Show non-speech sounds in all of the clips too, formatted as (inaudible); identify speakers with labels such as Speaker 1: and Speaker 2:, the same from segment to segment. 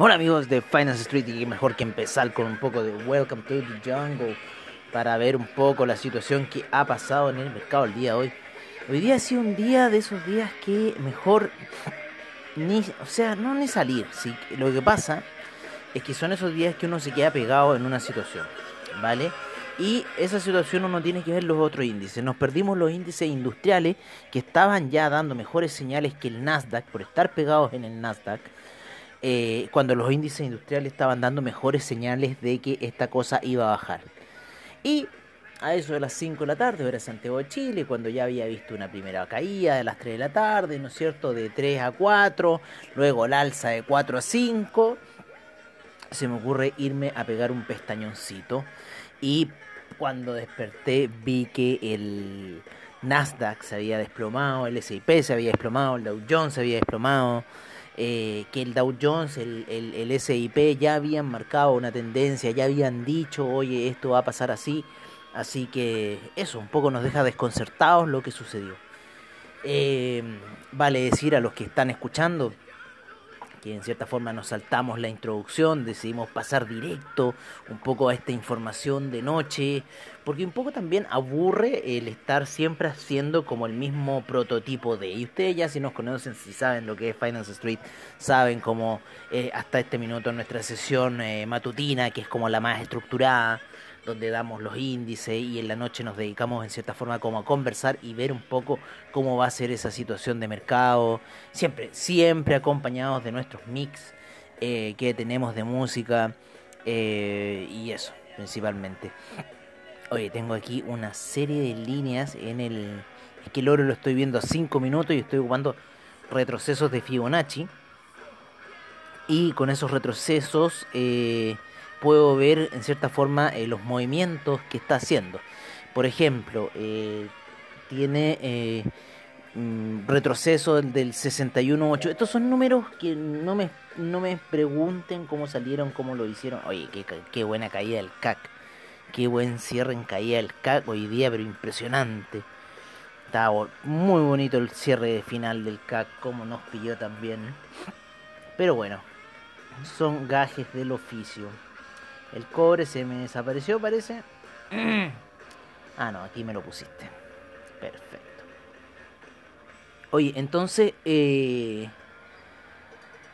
Speaker 1: Hola amigos de Finance Street y mejor que empezar con un poco de Welcome to the Jungle para ver un poco la situación que ha pasado en el mercado el día de hoy. Hoy día ha sido un día de esos días que mejor ni, o sea, no ni salir. Lo que pasa es que son esos días que uno se queda pegado en una situación, ¿vale? Y esa situación uno tiene que ver los otros índices. Nos perdimos los índices industriales que estaban ya dando mejores señales que el Nasdaq por estar pegados en el Nasdaq eh, cuando los índices industriales estaban dando mejores señales de que esta cosa iba a bajar. Y a eso de las 5 de la tarde, hora Santiago de Chile, cuando ya había visto una primera caída de las 3 de la tarde, ¿no es cierto? De 3 a 4, luego el alza de 4 a 5, se me ocurre irme a pegar un pestañoncito y cuando desperté vi que el Nasdaq se había desplomado, el S&P se había desplomado, el Dow Jones se había desplomado, eh, que el Dow Jones, el, el, el SIP ya habían marcado una tendencia, ya habían dicho, oye, esto va a pasar así. Así que eso un poco nos deja desconcertados lo que sucedió. Eh, vale decir a los que están escuchando que en cierta forma nos saltamos la introducción, decidimos pasar directo un poco a esta información de noche, porque un poco también aburre el estar siempre haciendo como el mismo prototipo de, y ustedes ya si nos conocen, si saben lo que es Finance Street, saben como eh, hasta este minuto nuestra sesión eh, matutina, que es como la más estructurada, donde damos los índices y en la noche nos dedicamos en cierta forma como a conversar y ver un poco cómo va a ser esa situación de mercado, siempre, siempre acompañados de nuestros mix eh, que tenemos de música eh, y eso, principalmente. Oye, tengo aquí una serie de líneas en el... Es que el oro lo estoy viendo a 5 minutos y estoy ocupando retrocesos de Fibonacci. Y con esos retrocesos... Eh, puedo ver en cierta forma eh, los movimientos que está haciendo. Por ejemplo, eh, tiene eh, mm, retroceso del 61.8. Estos son números que no me, no me pregunten cómo salieron, cómo lo hicieron. Oye, qué, buena caída del CAC. Qué buen cierre en caída del CAC hoy día, pero impresionante. Estaba muy bonito el cierre final del CAC, como nos pilló también. Pero bueno, son gajes del oficio. El cobre se me desapareció, parece. (clears throat) Ah, no, aquí me lo pusiste. Perfecto. Oye, entonces eh,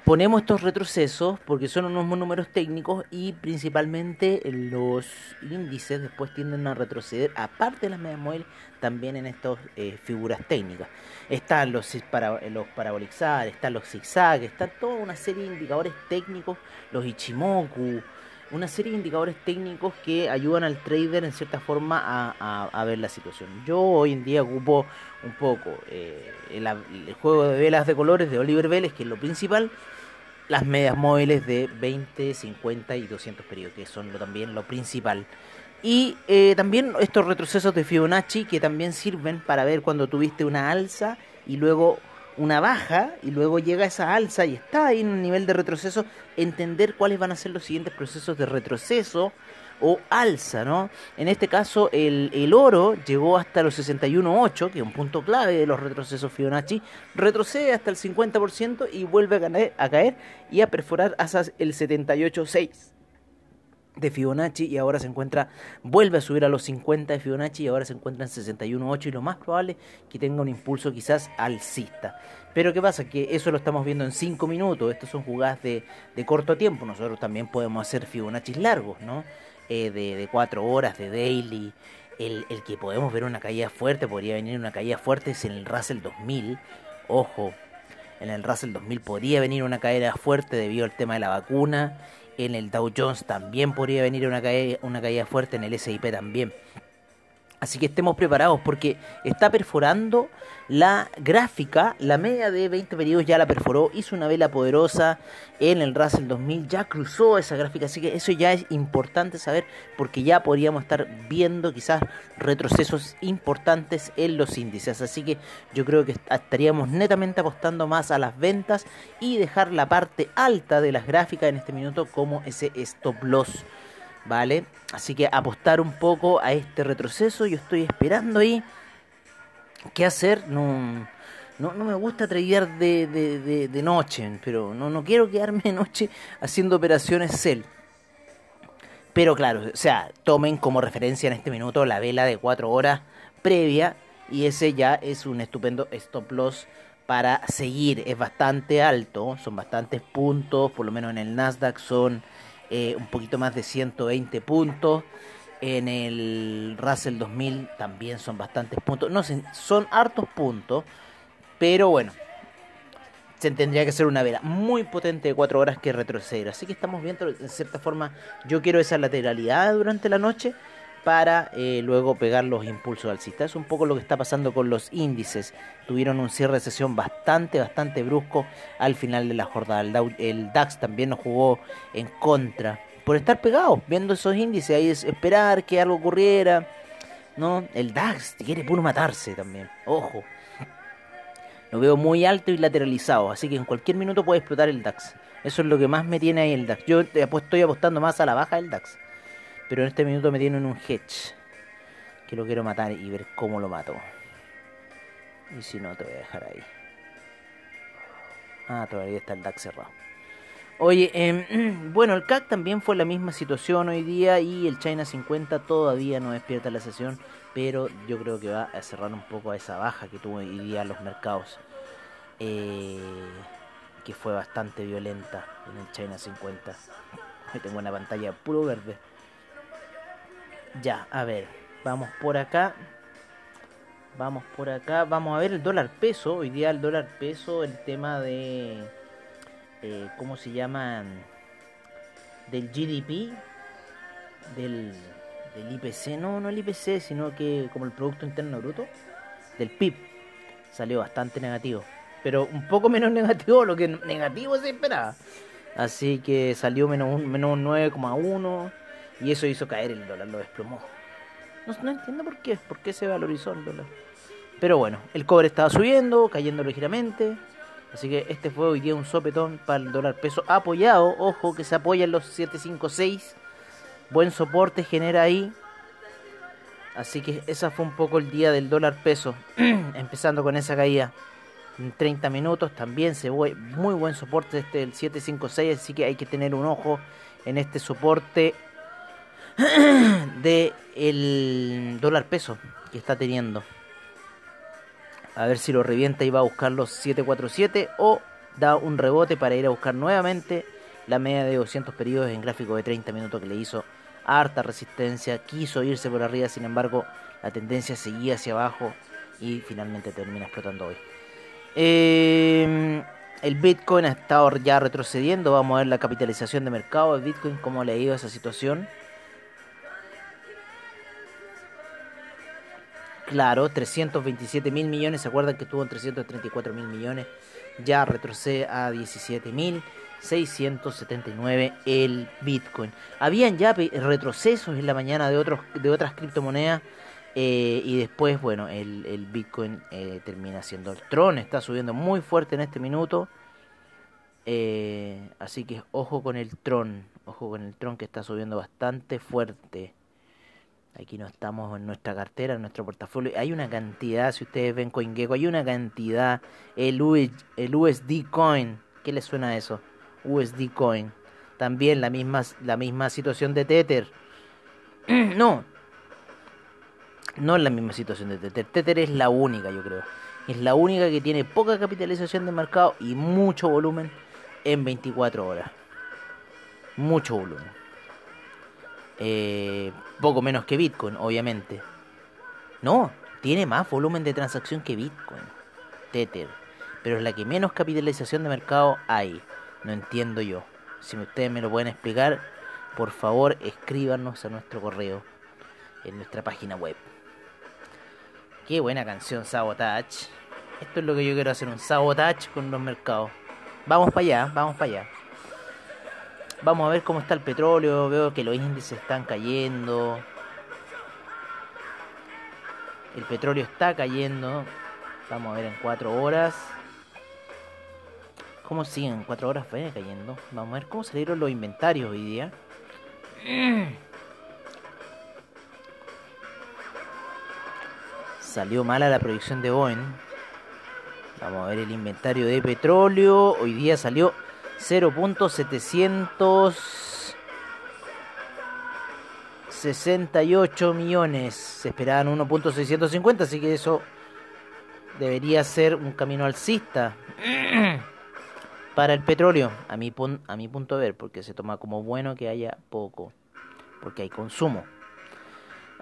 Speaker 1: ponemos estos retrocesos porque son unos números técnicos y principalmente los índices después tienden a retroceder, aparte de las medias móviles, también en estas eh, figuras técnicas. Están los, para, los parabolizar, están los zigzag, está toda una serie de indicadores técnicos, los Ichimoku una serie de indicadores técnicos que ayudan al trader en cierta forma a, ver la situación. Yo hoy en día ocupo un poco eh, el, juego de velas de colores de Oliver Vélez, que es lo principal, las medias móviles de 20, 50 y 200 periodos, que son también lo principal. Y eh, también estos retrocesos de Fibonacci que también sirven para ver cuando tuviste una alza y luego una baja y luego llega esa alza y está ahí en un nivel de retroceso, entender cuáles van a ser los siguientes procesos de retroceso o alza, ¿no? En este caso el, el oro llegó hasta los 61.8, que es un punto clave de los retrocesos Fibonacci, retrocede hasta el 50% y vuelve a caer, a caer y a perforar hasta el 78.6 de Fibonacci y ahora se encuentra, vuelve a subir a los 50 de Fibonacci y ahora se encuentra en 61.8 y lo más probable que tenga un impulso quizás alcista. Pero ¿qué pasa? Que eso lo estamos viendo en 5 minutos, estos son jugadas de, de, corto tiempo, nosotros también podemos hacer Fibonacci largos, ¿no? Eh, de, de 4 horas, de daily. El, el que podemos ver una caída fuerte, podría venir una caída fuerte es en el Russell 2000, ojo, en el Russell 2000 podría venir una caída fuerte debido al tema de la vacuna en el Dow Jones también podría venir una caída, una caída fuerte, en el SIP también. Así que estemos preparados porque está perforando la gráfica, la media de 20 periodos ya la perforó, hizo una vela poderosa en el Russell 2000, ya cruzó esa gráfica, así que eso ya es importante saber porque ya podríamos estar viendo quizás retrocesos importantes en los índices. Así que yo creo que estaríamos netamente apostando más a las ventas y dejar la parte alta de las gráficas en este minuto como ese stop loss ¿vale? Así que apostar un poco a este retroceso, yo estoy esperando ahí qué hacer, no, no, no me gusta tradear de, de, de, noche, pero no, no quiero quedarme de noche haciendo operaciones sell. Pero claro, o sea, tomen como referencia en este minuto la vela de 4 horas previa y ese ya es un estupendo stop loss para seguir. Es bastante alto, son bastantes puntos, por lo menos en el Nasdaq son eh, un poquito más de 120 puntos. En el Russell 2000 también son bastantes puntos. No son hartos puntos. Pero bueno, se tendría que ser una vela muy potente de 4 horas que retroceder. Así que estamos viendo, en cierta forma, yo quiero esa lateralidad durante la noche para eh, luego pegar los impulsos alcistas. Es un poco lo que está pasando con los índices. Tuvieron un cierre de sesión bastante, bastante brusco al final de la jornada. El, DAX también nos jugó en contra por estar pegado, viendo esos índices, ahí es esperar que algo ocurriera. ¿no? El DAX quiere puro matarse también, ojo. Lo veo muy alto y lateralizado, así que en cualquier minuto puede explotar el DAX. Eso es lo que más me tiene ahí el DAX. Yo estoy apostando más a la baja del DAX. Pero en este minuto me tiene en un hedge. Que lo quiero matar y ver cómo lo mato. Y si no, te voy a dejar ahí. Ah, todavía está el DAX cerrado. Oye, em, (clears throat) bueno, el CAC también fue la misma situación hoy día y el China 50 todavía no despierta la sesión, pero yo creo que va a cerrar un poco a esa baja que tuvo hoy día los mercados, eh, que fue bastante violenta en el China 50. Hoy tengo una pantalla puro verde. Ya, a ver, vamos por acá. Vamos por acá, vamos a ver el dólar peso. Hoy día el dólar peso, el tema de eh, ¿cómo se llama? Del GDP, del, del IPC, no, no el IPC, sino que como el Producto Interno Bruto, del PIB, salió bastante negativo. Pero un poco menos (laughs) negativo lo que negativo se esperaba. Así que salió menos, un, menos 9,1 y eso hizo caer el dólar, lo desplomó. No, no entiendo por qué, por qué se valorizó el dólar. Pero bueno, el cobre estaba subiendo, cayendo ligeramente. Así que este fue hoy día un sopetón para el dólar peso apoyado. Ojo que se apoya en los 756. Buen soporte genera ahí. Así que esa fue un poco el día del dólar peso. (clears throat) Empezando con esa caída en 30 minutos. También se fue muy buen soporte este del 756. Así que hay que tener un ojo en este soporte (clears throat) de el dólar peso que está teniendo. A ver si lo revienta y va a buscar los 747 o da un rebote para ir a buscar nuevamente la media de 200 periodos en gráfico de 30 minutos que le hizo harta resistencia. Quiso irse por arriba, sin embargo, la tendencia seguía hacia abajo y finalmente termina explotando hoy. Em, el Bitcoin ha estado ya retrocediendo. Vamos a ver la capitalización de mercado de Bitcoin, cómo le ha ido esa situación. Claro, 327 mil millones. ¿Se acuerdan que estuvo en 334 mil millones? Ya retrocede a 17 mil 679 el Bitcoin. Habían ya retrocesos en la mañana de, otros, de otras criptomonedas. Eh, y después, bueno, el, Bitcoin eh, termina siendo el Tron. Está subiendo muy fuerte en este minuto. Eh, así que ojo con el Tron. Ojo con el Tron que está subiendo bastante fuerte. Aquí no estamos en nuestra cartera, en nuestro portafolio. Hay una cantidad, si ustedes ven CoinGecko, hay una cantidad. El, USD Coin, ¿qué le suena a eso? USD Coin. También la misma, la misma situación de Tether. (clears throat) no, no es la misma situación de Tether. Tether es la única, yo creo. Es la única que tiene poca capitalización de mercado y mucho volumen en 24 horas. Mucho volumen. Eh, poco menos que Bitcoin, obviamente. No, tiene más volumen de transacción que Bitcoin, Tether, pero es la que menos capitalización de mercado hay. No entiendo yo. Si ustedes me lo pueden explicar, por favor escríbanos a nuestro correo en nuestra página web. Qué buena canción Sabotage. Esto es lo que yo quiero hacer, un sabotage con los mercados. Vamos para allá, vamos para allá. Vamos a ver cómo está el petróleo. Veo que los índices están cayendo. El petróleo está cayendo. Vamos a ver en 4 horas. ¿Cómo siguen? En 4 horas fue cayendo. Vamos a ver cómo salieron los inventarios hoy día. Salió mala la proyección de Boeing. Vamos a ver el inventario de petróleo. Hoy día salió 0.768 millones. Se esperaban 1.650, así que eso debería ser un camino alcista (clears throat) para el petróleo, a mi, a mi punto de ver, porque se toma como bueno que haya poco, porque hay consumo.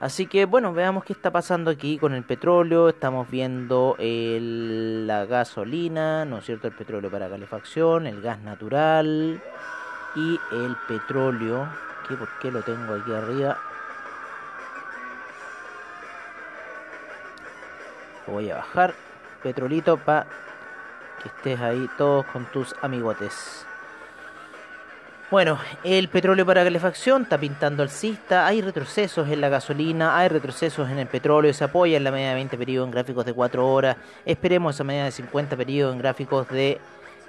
Speaker 1: Así que bueno, veamos qué está pasando aquí con el petróleo. Estamos viendo la gasolina, ¿no es cierto? El petróleo para calefacción, el gas natural y el petróleo. ¿Qué, ¿Por qué lo tengo aquí arriba? Voy a bajar petrolito para que estés ahí todos con tus amigotes. Bueno, el petróleo para calefacción está pintando alcista, hay retrocesos en la gasolina, hay retrocesos en el petróleo, se apoya en la media de 20 periodos en gráficos de 4 horas, esperemos esa media de 50 periodos en gráficos de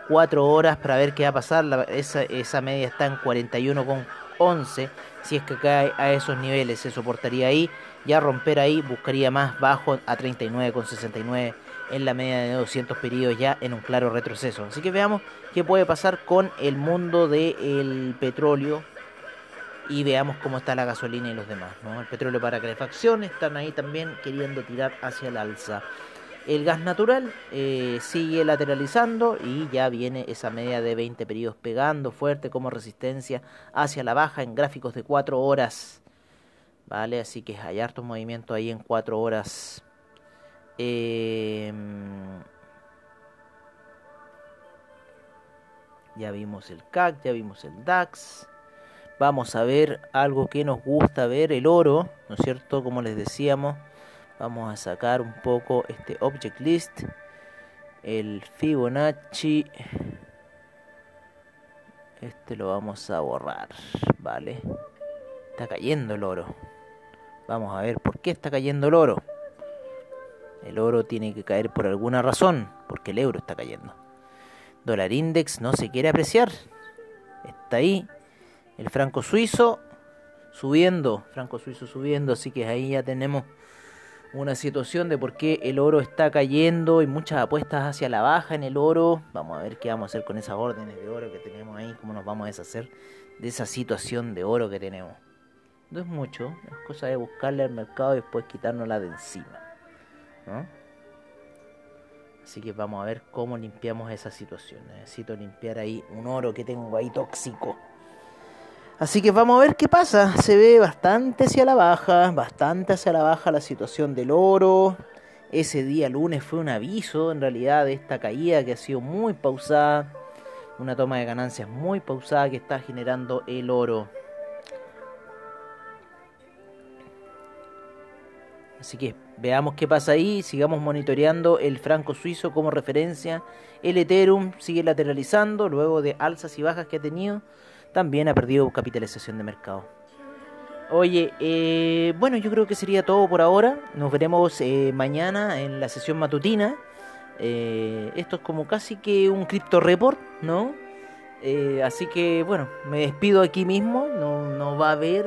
Speaker 1: 4 horas para ver qué va a pasar, esa, esa media está en 41,11, si es que cae a esos niveles se soportaría ahí, ya romper ahí buscaría más bajo a 39,69 en la media de 200 periodos ya en un claro retroceso. Así que veamos qué puede pasar con el mundo del petróleo y veamos cómo está la gasolina y los demás. El petróleo para calefacción están ahí también queriendo tirar hacia el alza. El gas natural eh, sigue lateralizando y ya viene esa media de 20 periodos pegando fuerte como resistencia hacia la baja en gráficos de 4 horas. Vale, así que hay harto movimiento ahí en 4 horas. Em, ya vimos el CAC, ya vimos el DAX. Vamos a ver algo que nos gusta ver, el oro, ¿no es cierto? Como les decíamos, vamos a sacar un poco este object list, el Fibonacci. Este lo vamos a borrar, ¿vale? Está cayendo el oro. Vamos a ver por qué está cayendo el oro. El oro tiene que caer por alguna razón, porque el euro está cayendo. Dólar index no se quiere apreciar. Está ahí. El franco suizo subiendo, franco suizo subiendo, así que ahí ya tenemos una situación de por qué el oro está cayendo y muchas apuestas hacia la baja en el oro. Vamos a ver qué vamos a hacer con esas órdenes de oro que tenemos ahí, cómo nos vamos a deshacer de esa situación de oro que tenemos. No es mucho, es cosa de buscarle al mercado y después quitárnosla de encima. Así que vamos a ver cómo limpiamos esa situación. Necesito limpiar ahí un oro que tengo ahí tóxico. Así que vamos a ver qué pasa. Se ve bastante hacia la baja, bastante hacia la baja la situación del oro. Ese día lunes fue un aviso en realidad de esta caída que ha sido muy pausada. Una toma de ganancias muy pausada que está generando el oro. Así que veamos qué pasa ahí, sigamos monitoreando el franco suizo como referencia. El Ethereum sigue lateralizando luego de alzas y bajas que ha tenido. También ha perdido capitalización de mercado. Oye, eh, bueno, yo creo que sería todo por ahora. Nos veremos eh, mañana en la sesión matutina. Eh, esto es como casi que un crypto report, ¿no? así que bueno, me despido aquí mismo. No, no va a haber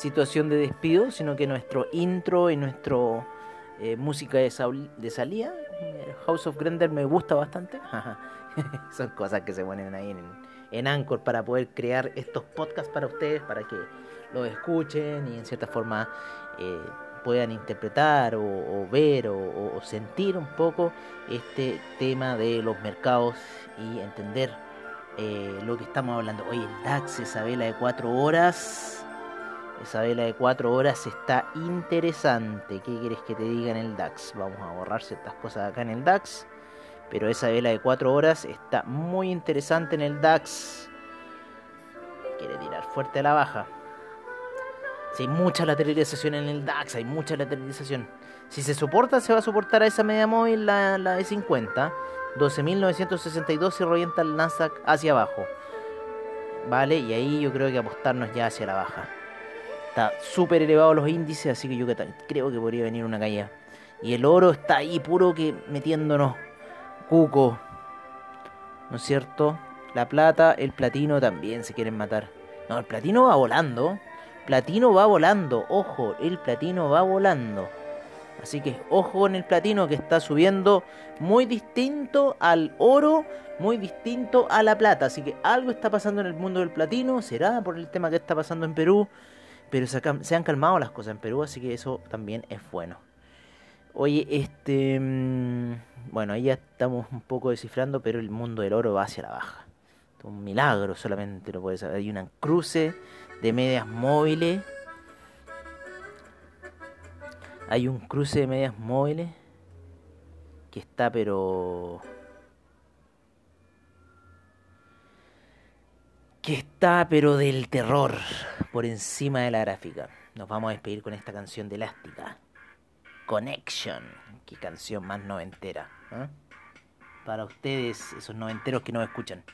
Speaker 1: situación de despido, sino que nuestro intro y nuestro eh, música de, de salida, eh, House of Grender me gusta bastante. (laughs) Son cosas que se ponen ahí en, en Anchor para poder crear estos podcasts para ustedes, para que los escuchen y en cierta forma eh, puedan interpretar o, ver o, sentir un poco este tema de los mercados y entender lo que estamos hablando. Hoy el DAX, esa vela de cuatro horas esa vela de 4 horas está interesante. ¿Qué quieres que te diga en el DAX? Vamos a borrar ciertas cosas acá en el DAX. Pero esa vela de 4 horas está muy interesante en el DAX. Quiere tirar fuerte a la baja. Si hay mucha lateralización en el DAX, hay mucha lateralización. Si se soporta, se va a soportar a esa media móvil, la, la de 50. 12.962 y revienta el Nasdaq hacia abajo. Vale, y ahí yo creo que apostarnos ya hacia la baja. Está súper elevado los índices, así que yo creo que podría venir una caída. Y el oro está ahí puro que metiéndonos cuco. ¿No es cierto? La plata, el platino también se quieren matar. No, el platino va volando. Platino va volando. Ojo, el platino va volando. Así que ojo con el platino que está subiendo muy distinto al oro, muy distinto a la plata. Así que algo está pasando en el mundo del platino. Será por el tema que está pasando en Perú. Pero se, han calmado las cosas en Perú, así que eso también es bueno. Oye, este... Mm, bueno, ahí ya estamos un poco descifrando, pero el mundo del oro va hacia la baja. Un milagro solamente lo puedes saber. Hay una cruce de medias móviles. Hay un cruce de medias móviles que está pero... Que está pero del terror por encima de la gráfica. Nos vamos a despedir con esta canción de Elástica. Connection. Qué canción más noventera. ¿eh? Para ustedes, esos noventeros que no escuchan.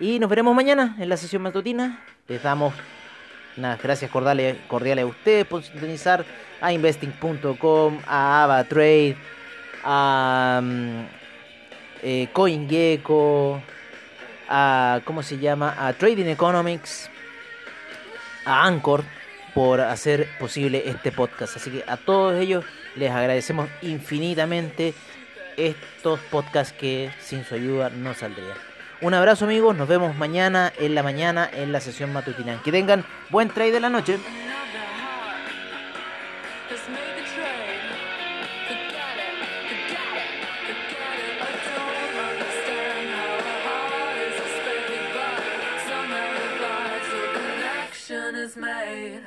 Speaker 1: Y nos veremos mañana en la sesión matutina. Les damos unas gracias cordiales, cordiales a ustedes por sintonizar a investing.com, a AvaTrade, a um, eh, CoinGecko, a ¿cómo se llama? a Trading Economics, a Anchor por hacer posible este podcast. Así que a todos ellos les agradecemos infinitamente estos podcasts que sin su ayuda no saldrían. Un abrazo amigos, nos vemos mañana en la mañana en la sesión matutina. Que tengan buen trade de la noche. made